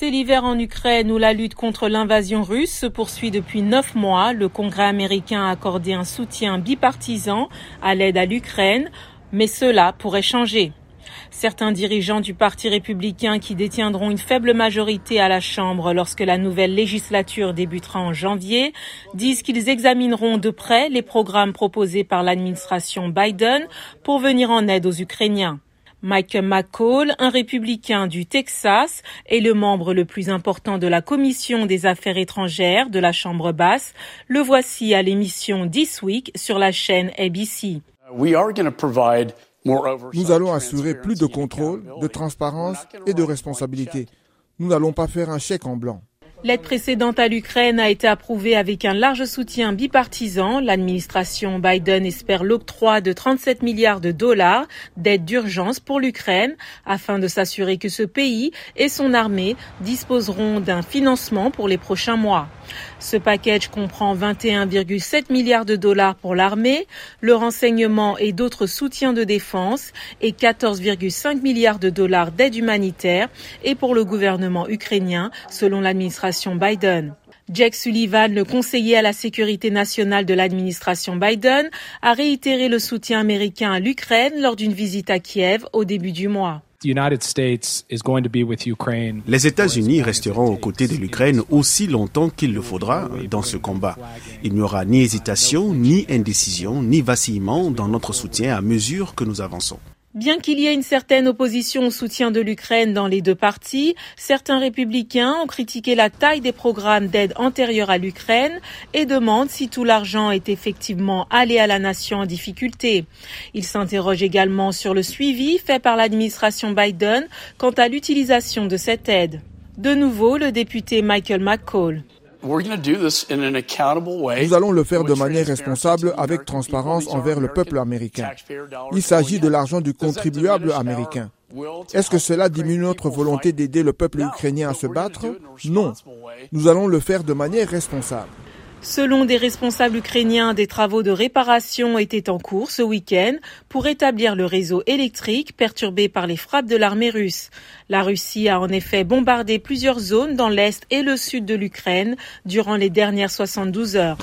C'est l'hiver en Ukraine où la lutte contre l'invasion russe se poursuit depuis neuf mois. Le Congrès américain a accordé un soutien bipartisan à l'aide à l'Ukraine, mais cela pourrait changer. Certains dirigeants du Parti républicain qui détiendront une faible majorité à la Chambre lorsque la nouvelle législature débutera en janvier disent qu'ils examineront de près les programmes proposés par l'administration Biden pour venir en aide aux Ukrainiens. Mike McCall, un républicain du Texas et le membre le plus important de la Commission des affaires étrangères de la Chambre basse, le voici à l'émission This Week sur la chaîne ABC. Nous allons assurer plus de contrôle, de transparence et de responsabilité. Nous n'allons pas faire un chèque en blanc. L'aide précédente à l'Ukraine a été approuvée avec un large soutien bipartisan. L'administration Biden espère l'octroi de 37 milliards de dollars d'aide d'urgence pour l'Ukraine afin de s'assurer que ce pays et son armée disposeront d'un financement pour les prochains mois. Ce package comprend 21,7 milliards de dollars pour l'armée, le renseignement et d'autres soutiens de défense et 14,5 milliards de dollars d'aide humanitaire et pour le gouvernement ukrainien selon l'administration Biden. Jack Sullivan, le conseiller à la sécurité nationale de l'administration Biden, a réitéré le soutien américain à l'Ukraine lors d'une visite à Kiev au début du mois. Les États-Unis resteront aux côtés de l'Ukraine aussi longtemps qu'il le faudra dans ce combat. Il n'y aura ni hésitation, ni indécision, ni vacillement dans notre soutien à mesure que nous avançons. Bien qu'il y ait une certaine opposition au soutien de l'Ukraine dans les deux parties, certains républicains ont critiqué la taille des programmes d'aide antérieurs à l'Ukraine et demandent si tout l'argent est effectivement allé à la nation en difficulté. Ils s'interrogent également sur le suivi fait par l'administration Biden quant à l'utilisation de cette aide. De nouveau, le député Michael McCall. Nous allons le faire de manière responsable avec transparence envers le peuple américain. Il s'agit de l'argent du contribuable américain. Est-ce que cela diminue notre volonté d'aider le peuple ukrainien à se battre? Non. Nous allons le faire de manière responsable. Selon des responsables ukrainiens, des travaux de réparation étaient en cours ce week-end pour établir le réseau électrique perturbé par les frappes de l'armée russe. La Russie a en effet bombardé plusieurs zones dans l'est et le sud de l'Ukraine durant les dernières 72 heures.